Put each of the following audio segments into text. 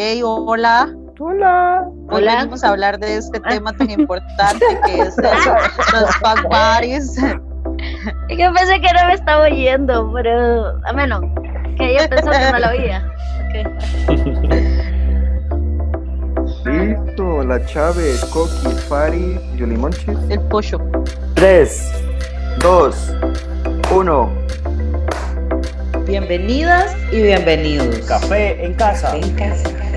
Hey, hola. Hola. Hoy Hola. venimos a hablar de este tema tan importante que es los fuck buddies. Y yo pensé que no me estaba oyendo, pero a menos que ella pensó que no la oía. Listo, la Chávez, Coqui, Fari, Yolimonchis. El pollo. 3, 2, 1. Bienvenidas y bienvenidos. Café en casa. En casa.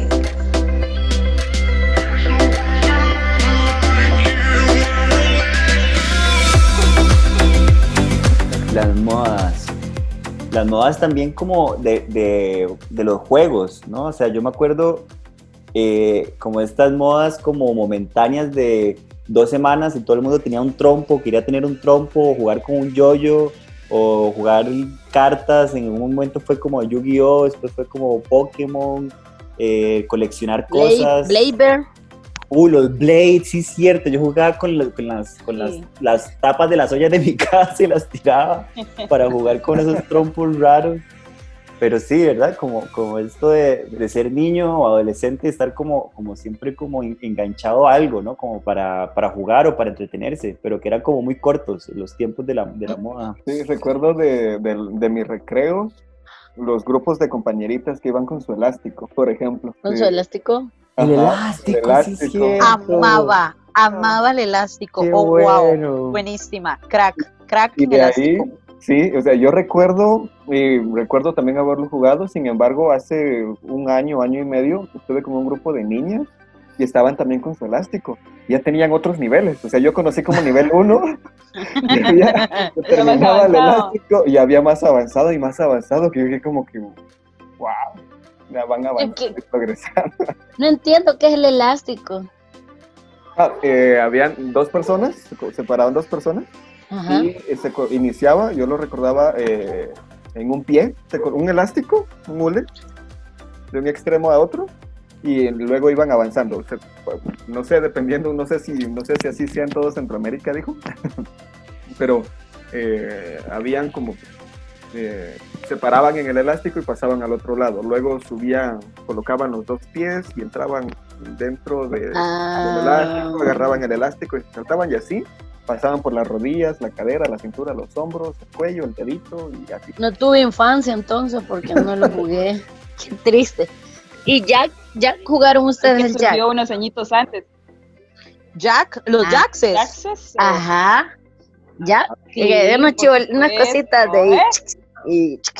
Las modas. Las modas también como de, de- de los juegos, ¿no? O sea, yo me acuerdo eh, como estas modas como momentáneas de dos semanas y todo el mundo tenía un trompo, quería tener un trompo, o jugar con un yoyo, o jugar cartas. En un momento fue como Yu-Gi-Oh!, después fue como Pokémon, eh, coleccionar cosas. Blaber. Uh, los Blades, sí es cierto. Yo jugaba con, con las, con las, Sí. las tapas de las ollas de mi casa y las tiraba para jugar con esos trompos raros. Pero sí, ¿verdad? Como, como esto de, de ser niño o adolescente, estar como, como siempre como en- enganchado a algo, ¿no? Como para, para jugar o para entretenerse, pero que eran como muy cortos los tiempos de la, de la moda. Sí, recuerdo de, del- de mi recreo, los grupos de compañeritas que iban con su elástico, por ejemplo. Con Sí. su elástico. El elástico, el sí elástico. Amaba, amaba el elástico. Qué oh, wow. bueno. Buenísima. Crack, crack Y de ahí, elástico. sí, o sea, yo recuerdo, recuerdo también haberlo jugado, sin embargo, hace un año, año y medio, estuve con un grupo de niñas y estaban también con su elástico. Ya tenían otros niveles, o sea, yo conocí como nivel 1, y había- yo terminaba el elástico y había más avanzado y más avanzado, que yo dije como que, wow, ya van avanzando que- y progresando. No entiendo qué es el elástico. Ah, eh, habían dos personas, se separaban dos personas Ajá. y eh, se iniciaba, yo lo recordaba eh, en un pie, un elástico, un hule, de un extremo a otro, y luego iban avanzando. O sea, no sé, dependiendo, no sé si, no sé si así sea en todo Centroamérica, dijo, pero eh, habían como eh, se paraban en el elástico y pasaban al otro lado. Luego subían, colocaban los dos pies y entraban dentro de, del Ah. elástico, agarraban el elástico y saltaban y así pasaban por las rodillas, la cadera, la cintura, los hombros, el cuello, el dedito y así. No tuve infancia entonces porque no lo jugué. Qué triste. ¿Y Jack? ¿Jack jugaron ustedes el Jack? unos añitos antes. Jack, los Ah, Jackses. Jaxes, o- Ajá. Jack. Sí, que unos por chivol- unas supuesto, cositas de ¿eh? Y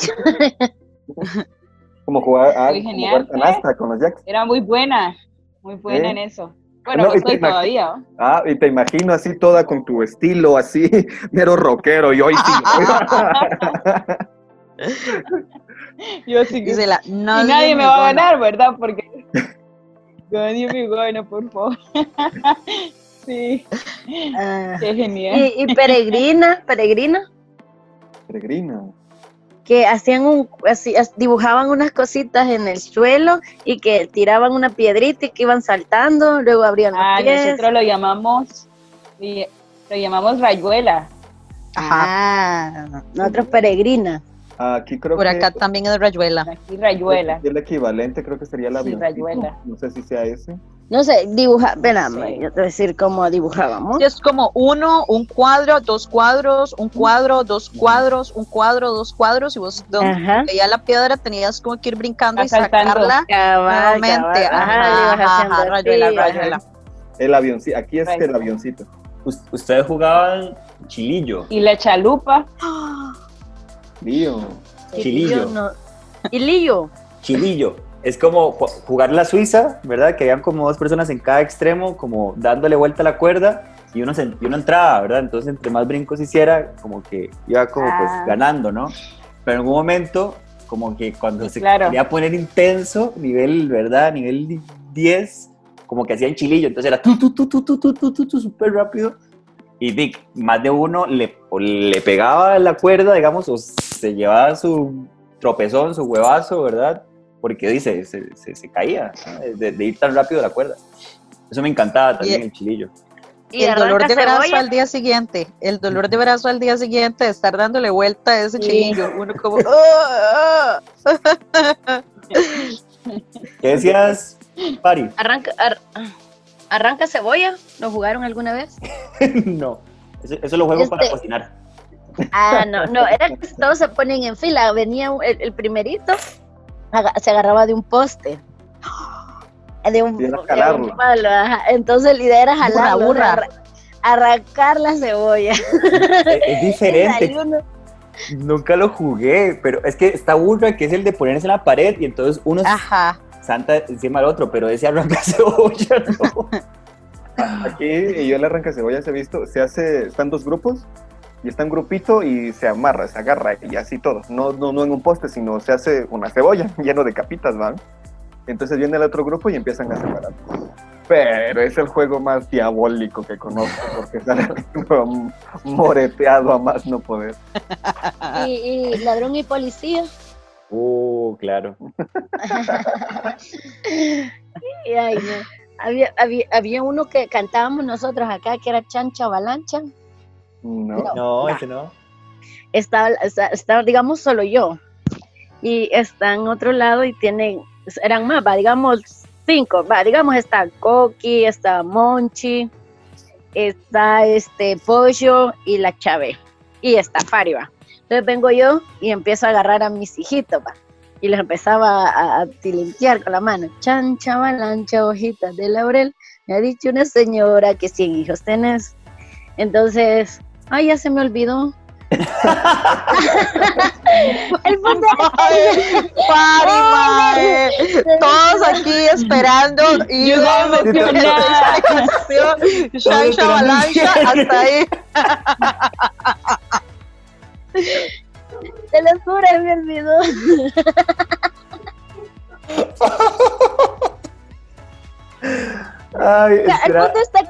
Como jugar, ah, Muy como jugar con los jacks. Era muy buena, muy buena en eso. Bueno, No, estoy todavía. ¿no? Ah, y te imagino así toda con tu estilo así, mero rockero, y hoy sí. Yo sí que... Y nadie, me va a gana. ganar, ¿verdad? Porque gana, por favor. sí, Ah. qué genial. y, y peregrina, peregrina, Peregrina. Que hacían un, así, as- dibujaban unas cositas en el suelo y que tiraban una piedrita y que iban saltando, luego abrían los Ah, pies. nosotros lo llamamos, lo llamamos rayuela. Ajá. Ah, nosotros peregrina. Aquí creo Por que acá también es Rayuela. Aquí rayuela. el equivalente creo que sería la Sí, rayuela. No sé si sea ese. No sé, dibujar, espérame, sé. yo te voy a decir cómo dibujábamos. Es como uno, un cuadro, dos cuadros, un cuadro, dos cuadros, un cuadro, dos cuadros, y vos donde Ajá. veía la piedra tenías como que ir brincando y sacarla Cabal, nuevamente. cabal. Ajá, Ajá, ajá, rayuela, rayuela. El avioncito. Aquí es Rayuela. el avioncito. Us- Ustedes jugaban chilillo. Y la chalupa, Lío. Chilillo. no. Chilillo. Chilillo. Es como ju- jugar la Suiza, ¿verdad? Que habían como dos personas en cada extremo, como dándole vuelta a la cuerda y uno, se- y uno entraba, ¿verdad? Entonces, entre más brincos hiciera, como que iba como pues Ah. ganando, ¿no? Pero en algún momento, como que cuando Sí, se claro. quería poner intenso, nivel, ¿verdad? Nivel di- 10, como que hacían chilillo, entonces era tu, tu, tu, tu, tu, tu, tu, tu, tu, súper rápido. Y Dick, más de uno le, le pegaba la cuerda, digamos, o se llevaba su tropezón, su huevazo, ¿verdad? Porque dice, se, se, se caía ¿no? de, de ir tan rápido la cuerda. Eso me encantaba también, Y- el chilillo. Y el dolor de arranca brazo cebolla. al día siguiente, el dolor de brazo al día siguiente de estar dándole vuelta a ese Sí. chilillo, uno como, "Ah, ah". ¿Qué decías, Pari? Arranca, ar- arranca cebolla, ¿lo jugaron alguna vez? no, eso, eso lo juego para Este- cocinar. Ah, no, no, era que todos se ponen en fila. Venía el, el primerito, se agarraba de un poste. De un, de un jalarlo. palo, ajá. Entonces la idea era burra. arra- arrancar la cebolla. Es, es diferente, nunca lo jugué, pero es que está burra que es el de ponerse en la pared y entonces uno Ajá. santa encima del otro, pero ese arranca cebolla, no. Aquí y yo el arranca cebollas he visto, se hace, están dos grupos y está un grupito y se amarra, se agarra y así todo. No, no, no en un poste, sino se hace una cebolla lleno de capitas, ¿van? Entonces viene el otro grupo y empiezan a separar. Pero es el juego más diabólico que conozco porque sale moreteado a más no poder. y, y ladrón y policía. Uh, claro. Y, ay, no. había, había, había uno que cantábamos nosotros acá, que era Chancha Balancha. No. No, ese no. estaba, está- estaba, digamos, solo yo. Y está en otro lado y tienen, eran más, va, digamos, cinco, va, digamos, está Coqui, está Monchi, está este Pollo y la Chave. Y está Fari, va. Entonces vengo yo y empiezo a agarrar a mis hijitos, va. Y les empezaba a, a tilintear con la mano. Chancha, balancha, hojitas de laurel. Me ha dicho una señora que 100 hijos tenés. Entonces, ay, ya se me olvidó. El punto Pari, mae. Todos aquí esperando y Yo. Shansha Balancha, hasta ahí. Te lo juro, se me olvidó. Ay, El punto está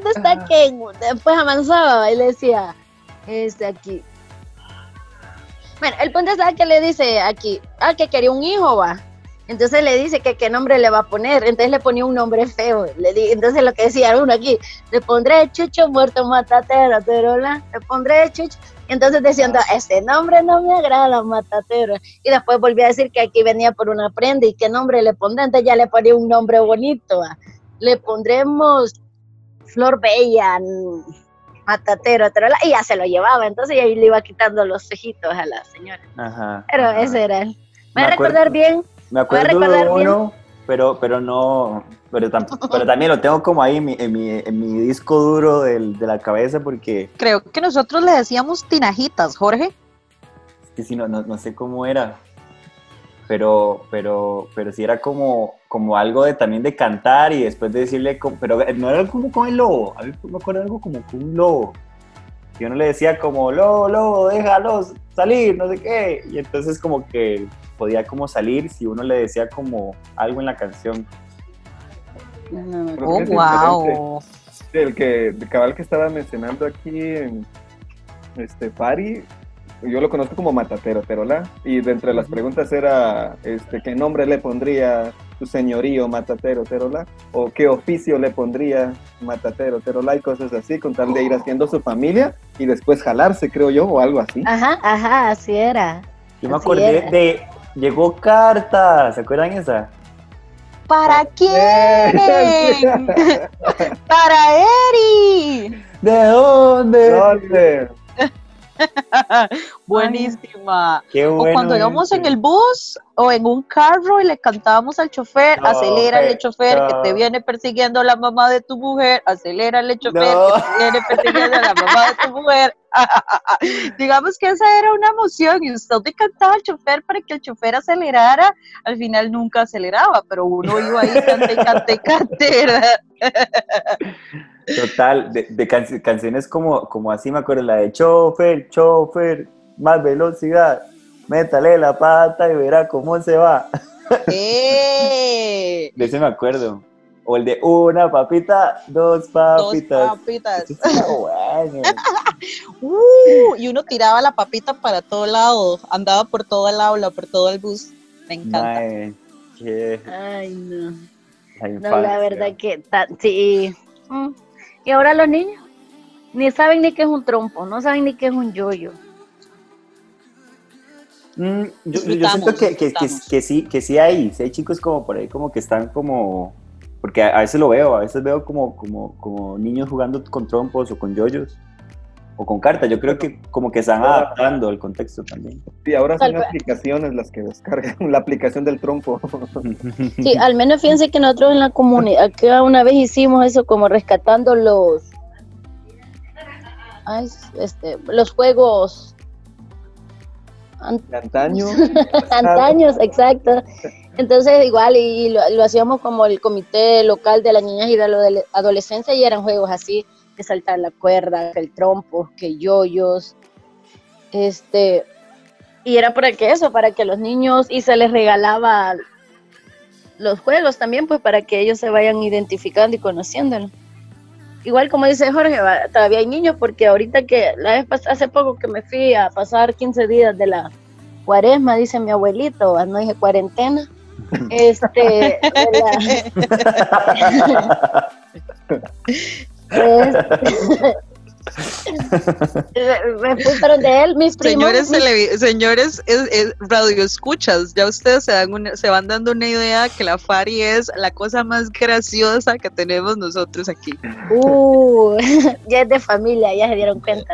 punto está que después avanzaba y le decía, este aquí. Bueno, el punto está que le dice aquí, ah, que quería un hijo, va. Entonces le dice que qué nombre le va a poner. Entonces le ponía un nombre feo. Le di, entonces lo que decía uno aquí, le pondré Chucho muerto matatero, terola. Le pondré Chucho. Entonces diciendo, este nombre no me agrada, matatero. Y después volví a decir que aquí venía por una prenda y qué nombre le pondré. Entonces ya le ponía un nombre bonito. va. Le pondremos Flor Bella, matatero. Y ya se lo llevaba. Entonces ya le iba quitando los cejitos a la señora. Ajá. Pero ajá. ese era él. Me ¿Me a acuerdo. recordar bien? Me acuerdo recordar de bien. uno, pero, pero no, pero, tam- pero también lo tengo como ahí en mi, en mi, en mi disco duro del- de la cabeza porque Creo que nosotros le decíamos tinajitas, Jorge. es que sí, no, no, no sé cómo era. Pero, pero, pero sí era como, como algo de también de cantar y después de decirle, como- pero no era como con el lobo, a mí me acuerdo algo como con un lobo. Y uno le decía como, lobo, lobo, déjalos salir, no sé qué. Y entonces como que podía como salir si uno le decía como algo en la canción. Creo Oh, wow. El que, el cabal que estaba mencionando aquí en este Pari, yo lo conozco como Matatero Terola, y de entre las preguntas era este, qué nombre le pondría su señorío Matatero Terola, o qué oficio le pondría Matatero Terola, y cosas así, con tal de ir haciendo su familia y después jalarse, creo yo, o algo así. Ajá, ajá, así era. Yo me Así acordé era. de Llegó carta, ¿se acuerdan esa? ¿Para quién? Para Eri. ¿De dónde? ¿Dónde? Buenísima. Qué O cuando íbamos en el bus o en un carro y le cantábamos al chofer, No, acelérale chofer que te viene persiguiendo la mamá de tu mujer, acelérale chofer No. que te viene persiguiendo la mamá de tu mujer. Digamos que esa era una emoción y usted le cantaba al chofer para que el chofer acelerara, al final nunca aceleraba, pero uno iba ahí cante, cante, cante. Total, de, de canci- canciones como, como así me acuerdo, la de chofer, chofer, más velocidad, métale la pata y verá cómo se va. ¡Eh! De ese me acuerdo. O el de una papita, dos Dos papitas. papitas. Está bueno. Uh, y uno tiraba la papita para todo lado, andaba por todo el aula, por todo el bus. Me encanta. Qué- Ay, no. la No, la verdad que ta- sí. Mm. Y ahora los niños ni saben ni qué es un trompo, no saben ni qué es un yoyo. Mm, yo, yo siento que, que, que sí, que sí hay, sí hay chicos como por ahí como que están como, porque a, a veces lo veo, a veces veo como, como, como niños jugando con trompos o con yoyos o con cartas. Yo creo que como que están adaptando al contexto también. Sí, ahora Tal son cual. aplicaciones las que descargan, la aplicación del trompo. Sí, al menos fíjense que nosotros en la comunidad, acá una vez hicimos eso como rescatando los ay, este, los juegos an- De antaño. antaños, exacto. Entonces igual y, lo, hacíamos como el comité local de las niñas y de la adole- adolescencia y eran juegos así, que saltar la cuerda, que el trompo, que yoyos, este, y era para que eso, para que los niños y se les regalaba los juegos también, pues para que ellos se vayan identificando y conociéndolo. Igual como dice Jorge, todavía hay niños porque ahorita que la vez hace poco que me fui a pasar 15 días de la cuaresma, dice mi abuelito, no dije cuarentena, este, la- Este, me fui para donde él, mis primos. Señores, mis- señores es, es radio escuchas, ya ustedes se, dan una- se van dando una idea que la Fari es la cosa más graciosa que tenemos nosotros aquí. Uh, ya es de familia, ya se dieron cuenta.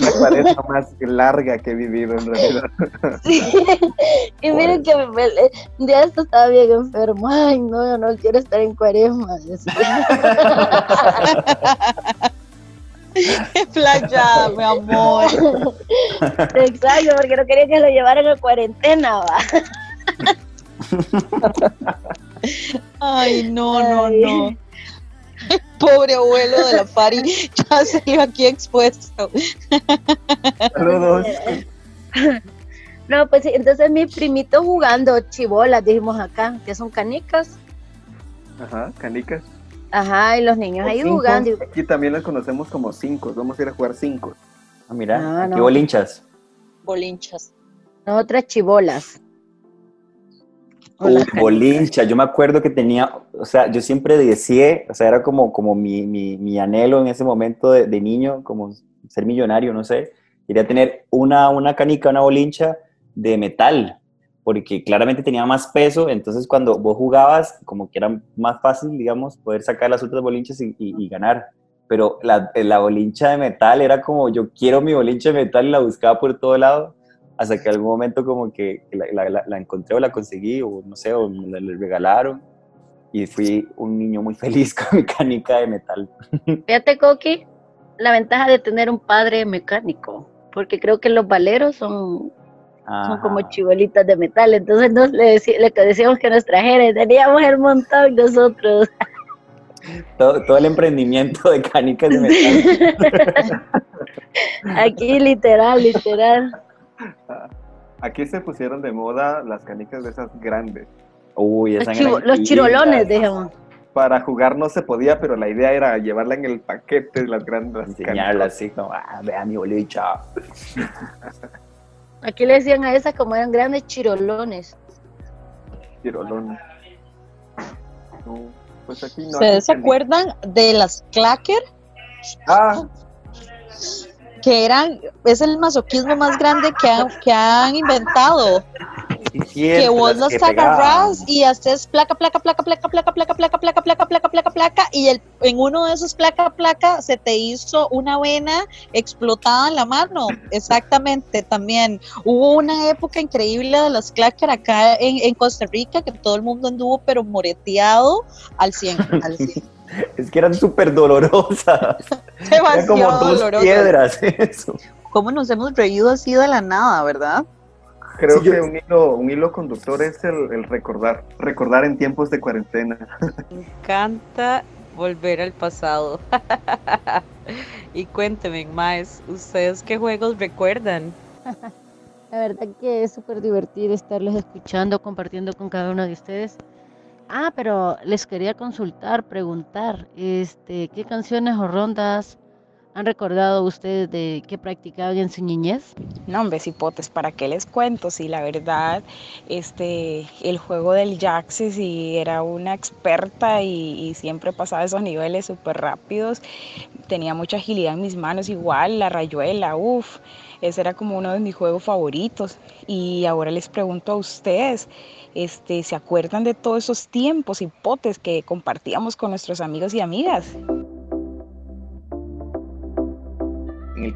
La cuaresma más larga que he vivido en realidad. Sí. Y miren que me, me- un día esto estaba bien enfermo. Ay, no, yo no quiero estar en cuaresma. Playa, mi amor. Exacto, porque no quería que lo llevaran a cuarentena, va. Ay, no, no, Ay. no. Pobre abuelo de la Fari, ya salió aquí expuesto. Saludos. No, pues sí, entonces mis primitos jugando chibolas, dijimos acá, que son canicas. Ajá, canicas. Ajá, y los niños O ahí cinco. jugando. y- Aquí también las conocemos como cinco. Vamos a ir a jugar cinco. Ah, mira, No, aquí no. bolinchas. Bolinchas. Nosotras chibolas. Canicas. bolincha, yo me acuerdo que tenía, o sea, yo siempre deseé, o sea, era como, como mi, mi, mi anhelo en ese momento de, de niño, como ser millonario, no sé, quería tener una, una canica, una bolincha de metal, porque claramente tenía más peso, entonces cuando vos jugabas, como que era más fácil, digamos, poder sacar las otras bolinchas y, y- y ganar. Pero la, la bolincha de metal era como, yo quiero mi bolincha de metal y la buscaba por todo lado hasta que algún momento como que la, la- la- encontré o la conseguí o no sé, o me la regalaron y fui un niño muy feliz con mi canica de metal. Fíjate, Coqui, la ventaja de tener un padre mecánico, porque creo que los valeros son, son como chibolitas de metal, entonces nos le, le decíamos que nos trajera y teníamos el montón nosotros. todo, todo el emprendimiento de canicas de metal. Aquí literal, literal. Aquí se pusieron de moda las canicas de esas grandes. Uy, Los, esas chivo- eran los chirolones, dijimos. Para jugar no se podía, pero la idea era llevarla en el paquete de las grandes. Enseñarla así como, ah, vea mi bolincha. Aquí le decían a esas como eran grandes chirolones. Tirolón. No, pues aquí no. ¿Ustedes se acuerdan de las clacker? Ah, Que eran, es el masoquismo más grande que han, que han inventado. Que vos las los agarras y haces placa, placa, placa, placa, placa, placa, placa, placa, placa, placa, placa, placa, y el, en uno de esos placa, placa se te hizo una vena explotada en la mano. Exactamente, también. Hubo una época increíble de los clacker acá en, en Costa Rica que todo el mundo anduvo pero moreteado al 100, al 100. Es que eran súper dolorosas. Eran como dos doloroso. piedras eso. ¿Cómo nos hemos reído así de la nada, verdad? Creo Sí, yo- que un hilo, un hilo conductor es el, el recordar. Recordar en tiempos de cuarentena. Me encanta volver al pasado. y cuéntenme, Maes, ¿ustedes qué juegos recuerdan? La verdad que es súper divertido estarles escuchando, compartiendo con cada uno de ustedes. Ah, pero les quería consultar, preguntar, este, ¿qué canciones o rondas han recordado ustedes de qué practicaban en su niñez? No, hombre, hipotes, ¿para qué les cuento? Si la verdad, este, el juego del Jaxi, si era una experta y, y siempre pasaba esos niveles súper rápidos, tenía mucha agilidad en mis manos, igual, la rayuela, uff, ese era como uno de mis juegos favoritos. Y ahora les pregunto a ustedes, este, ¿se acuerdan de todos esos tiempos, hipotes que compartíamos con nuestros amigos y amigas?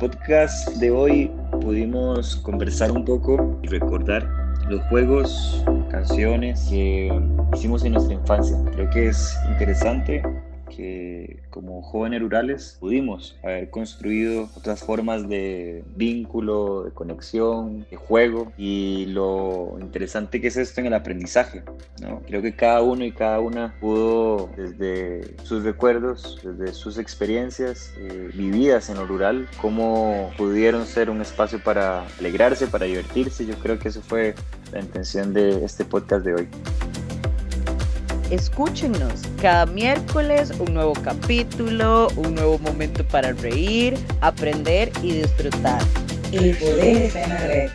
Podcast de hoy pudimos conversar un poco y recordar los juegos, canciones que hicimos en nuestra infancia. Creo que es interesante que como jóvenes rurales pudimos haber construido otras formas de vínculo, de conexión, de juego y lo interesante que es esto en el aprendizaje. ¿no? Creo que cada uno y cada una pudo desde sus recuerdos, desde sus experiencias eh, vividas en lo rural, cómo pudieron ser un espacio para alegrarse, para divertirse. Yo creo que eso fue la intención de este podcast de hoy. Escúchenos cada miércoles un nuevo capítulo, un nuevo momento para reír, aprender y disfrutar. El poder está en la red.